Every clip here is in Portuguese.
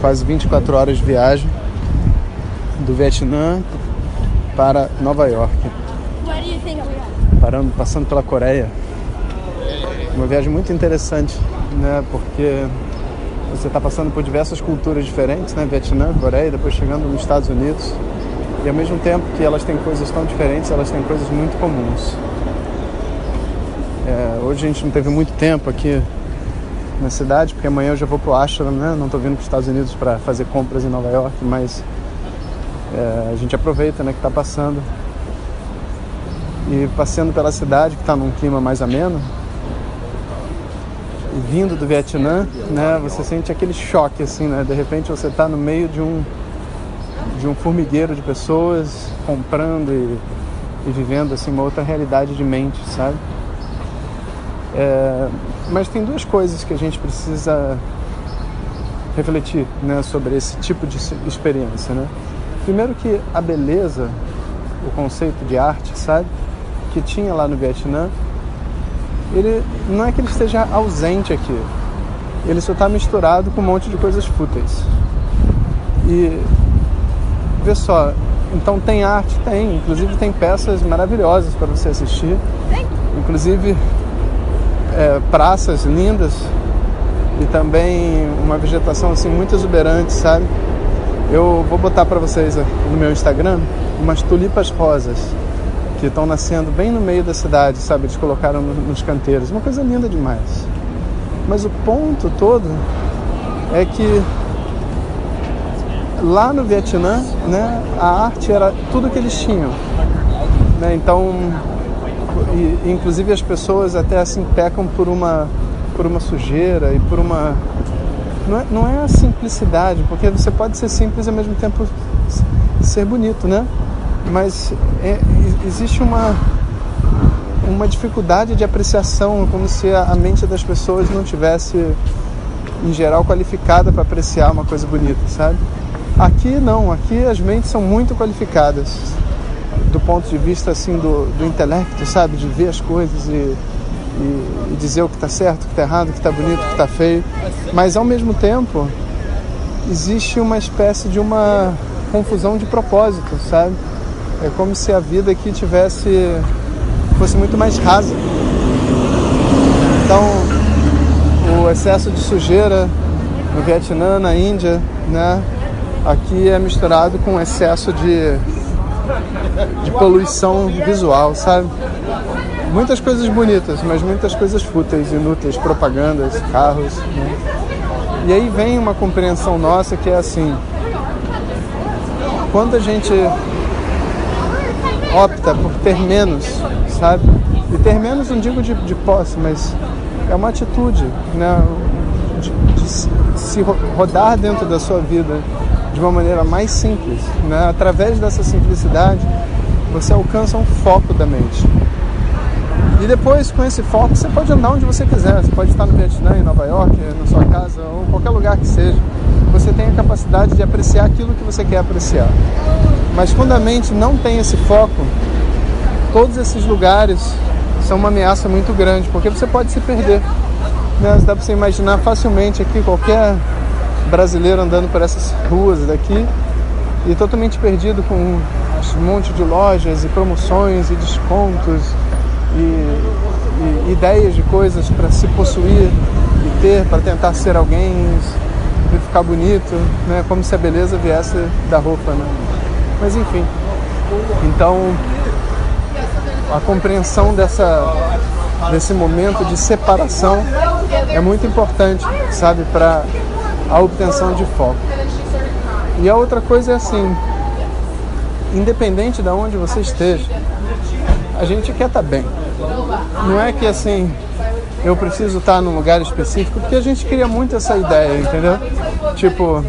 quase 24 horas de viagem do Vietnã para Nova York. Parando, passando pela Coreia. Uma viagem muito interessante, né? Porque você está passando por diversas culturas diferentes, né? Vietnã, Coreia, depois chegando nos Estados Unidos. E ao mesmo tempo que elas têm coisas tão diferentes, elas têm coisas muito comuns. É, hoje a gente não teve muito tempo aqui na cidade, porque amanhã eu já vou pro Ashram, né? Não estou vindo para os Estados Unidos para fazer compras em Nova York, mas é, a gente aproveita, né, que está passando. E passeando pela cidade, que está num clima mais ameno, e vindo do Vietnã, né, você sente aquele choque, assim, né? De repente você está no meio de um de um formigueiro de pessoas comprando e, e vivendo assim uma outra realidade de mente, sabe? É, mas tem duas coisas que a gente precisa refletir né, sobre esse tipo de experiência. Né? Primeiro que a beleza, o conceito de arte, sabe, que tinha lá no Vietnã, ele não é que ele esteja ausente aqui, ele só está misturado com um monte de coisas fúteis. E vê só, então tem arte, tem, inclusive tem peças maravilhosas para você assistir, inclusive é, praças lindas e também uma vegetação assim muito exuberante, sabe? Eu vou botar para vocês no meu Instagram umas tulipas rosas que estão nascendo bem no meio da cidade, sabe? Eles colocaram nos canteiros, uma coisa linda demais. Mas o ponto todo é que lá no Vietnã, né, a arte era tudo que eles tinham. Né? Então e, inclusive as pessoas até assim pecam por uma por uma sujeira e por uma não é, não é a simplicidade, porque você pode ser simples e ao mesmo tempo ser bonito, né? Mas é, existe uma uma dificuldade de apreciação, como se a mente das pessoas não tivesse em geral qualificada para apreciar uma coisa bonita, sabe? Aqui não, aqui as mentes são muito qualificadas do ponto de vista assim do, do intelecto, sabe, de ver as coisas e, e, e dizer o que está certo, o que está errado, o que está bonito, o que está feio, mas ao mesmo tempo existe uma espécie de uma confusão de propósito, sabe? É como se a vida aqui tivesse fosse muito mais rasa. Então, o excesso de sujeira no Vietnã, na Índia, né? Aqui é misturado com excesso de de poluição visual, sabe? Muitas coisas bonitas, mas muitas coisas fúteis, inúteis, propagandas, carros. Né? E aí vem uma compreensão nossa que é assim: quando a gente opta por ter menos, sabe? E ter menos não digo de, de posse, mas é uma atitude, né? De, de se rodar dentro da sua vida de uma maneira mais simples. Né? Através dessa simplicidade, você alcança um foco da mente. E depois, com esse foco, você pode andar onde você quiser. Você pode estar no Vietnã, em Nova York, na sua casa, ou qualquer lugar que seja. Você tem a capacidade de apreciar aquilo que você quer apreciar. Mas quando a mente não tem esse foco, todos esses lugares são uma ameaça muito grande, porque você pode se perder. Né? Dá para você imaginar facilmente aqui qualquer brasileiro andando por essas ruas daqui e totalmente perdido com um monte de lojas e promoções e descontos e, e ideias de coisas para se possuir e ter para tentar ser alguém e ficar bonito, né? Como se a beleza viesse da roupa, né? Mas enfim, então a compreensão dessa desse momento de separação é muito importante, sabe, para a obtenção de foco. E a outra coisa é assim, independente de onde você esteja, a gente quer estar tá bem. Não é que assim, eu preciso estar tá num lugar específico, porque a gente cria muito essa ideia, entendeu? Tipo,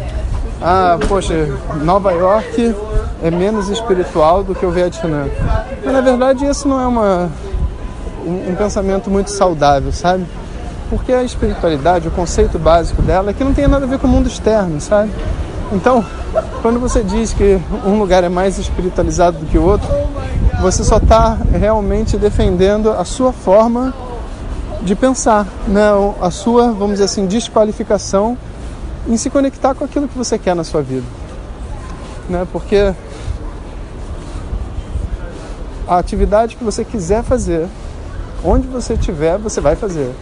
ah, poxa, Nova York é menos espiritual do que o Vietnã. Mas na verdade isso não é uma, um, um pensamento muito saudável, sabe? Porque a espiritualidade, o conceito básico dela é que não tem nada a ver com o mundo externo, sabe? Então, quando você diz que um lugar é mais espiritualizado do que o outro, você só está realmente defendendo a sua forma de pensar, né? a sua, vamos dizer assim, desqualificação em se conectar com aquilo que você quer na sua vida. Né? Porque a atividade que você quiser fazer, onde você estiver, você vai fazer.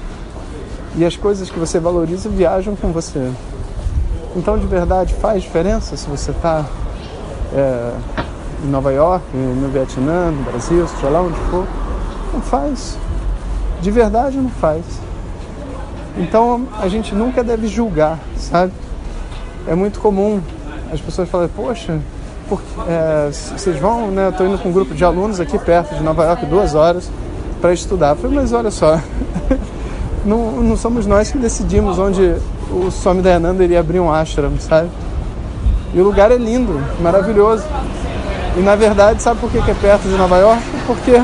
E as coisas que você valoriza viajam com você. Então, de verdade, faz diferença se você está é, em Nova York, no Vietnã, no Brasil, seja lá onde for. Não faz. De verdade, não faz. Então, a gente nunca deve julgar, sabe? É muito comum as pessoas falarem, poxa, é, vocês vão, né? Eu estou indo com um grupo de alunos aqui perto de Nova York, duas horas, para estudar. Eu falei, mas olha só, não, não somos nós que decidimos onde o Swami Dayananda iria abrir um ashram, sabe? E o lugar é lindo, maravilhoso. E na verdade, sabe por que é perto de Nova York? Porque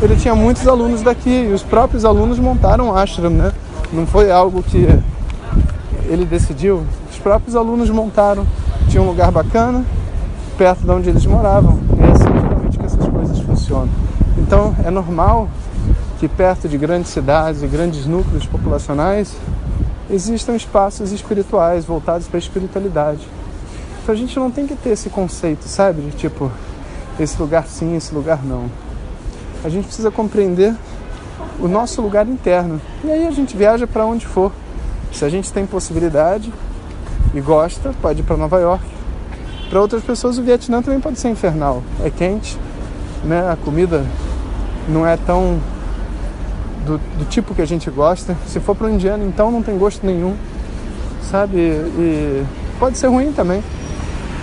ele tinha muitos alunos daqui e os próprios alunos montaram o ashram, né? Não foi algo que ele decidiu. Os próprios alunos montaram. Tinha um lugar bacana perto de onde eles moravam. E é assim geralmente que essas coisas funcionam. Então é normal que perto de grandes cidades e grandes núcleos populacionais existam espaços espirituais voltados para a espiritualidade. Então a gente não tem que ter esse conceito, sabe? De tipo, esse lugar sim, esse lugar não. A gente precisa compreender o nosso lugar interno. E aí a gente viaja para onde for. Se a gente tem possibilidade e gosta, pode ir para Nova York. Para outras pessoas, o Vietnã também pode ser infernal. É quente, né? A comida não é tão do, do tipo que a gente gosta. Se for para o indiano, então não tem gosto nenhum, sabe? E pode ser ruim também.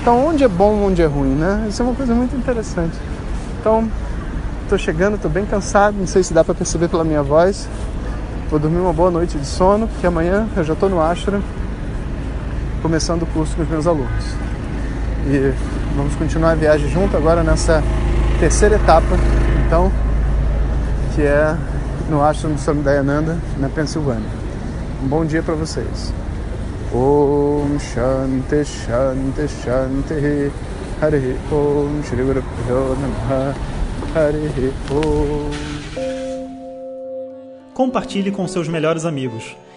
Então, onde é bom, onde é ruim, né? Isso é uma coisa muito interessante. Então, estou chegando, estou bem cansado, não sei se dá para perceber pela minha voz. Vou dormir uma boa noite de sono, porque amanhã eu já estou no Ashram, começando o curso com os meus alunos. E vamos continuar a viagem junto agora nessa terceira etapa, então, que é no Ashram do Swami na Pensilvânia. Um bom dia para vocês. Om Shanti Shanti Shanti Hari Om Shri Guru Namaha Hari Om Compartilhe com seus melhores amigos.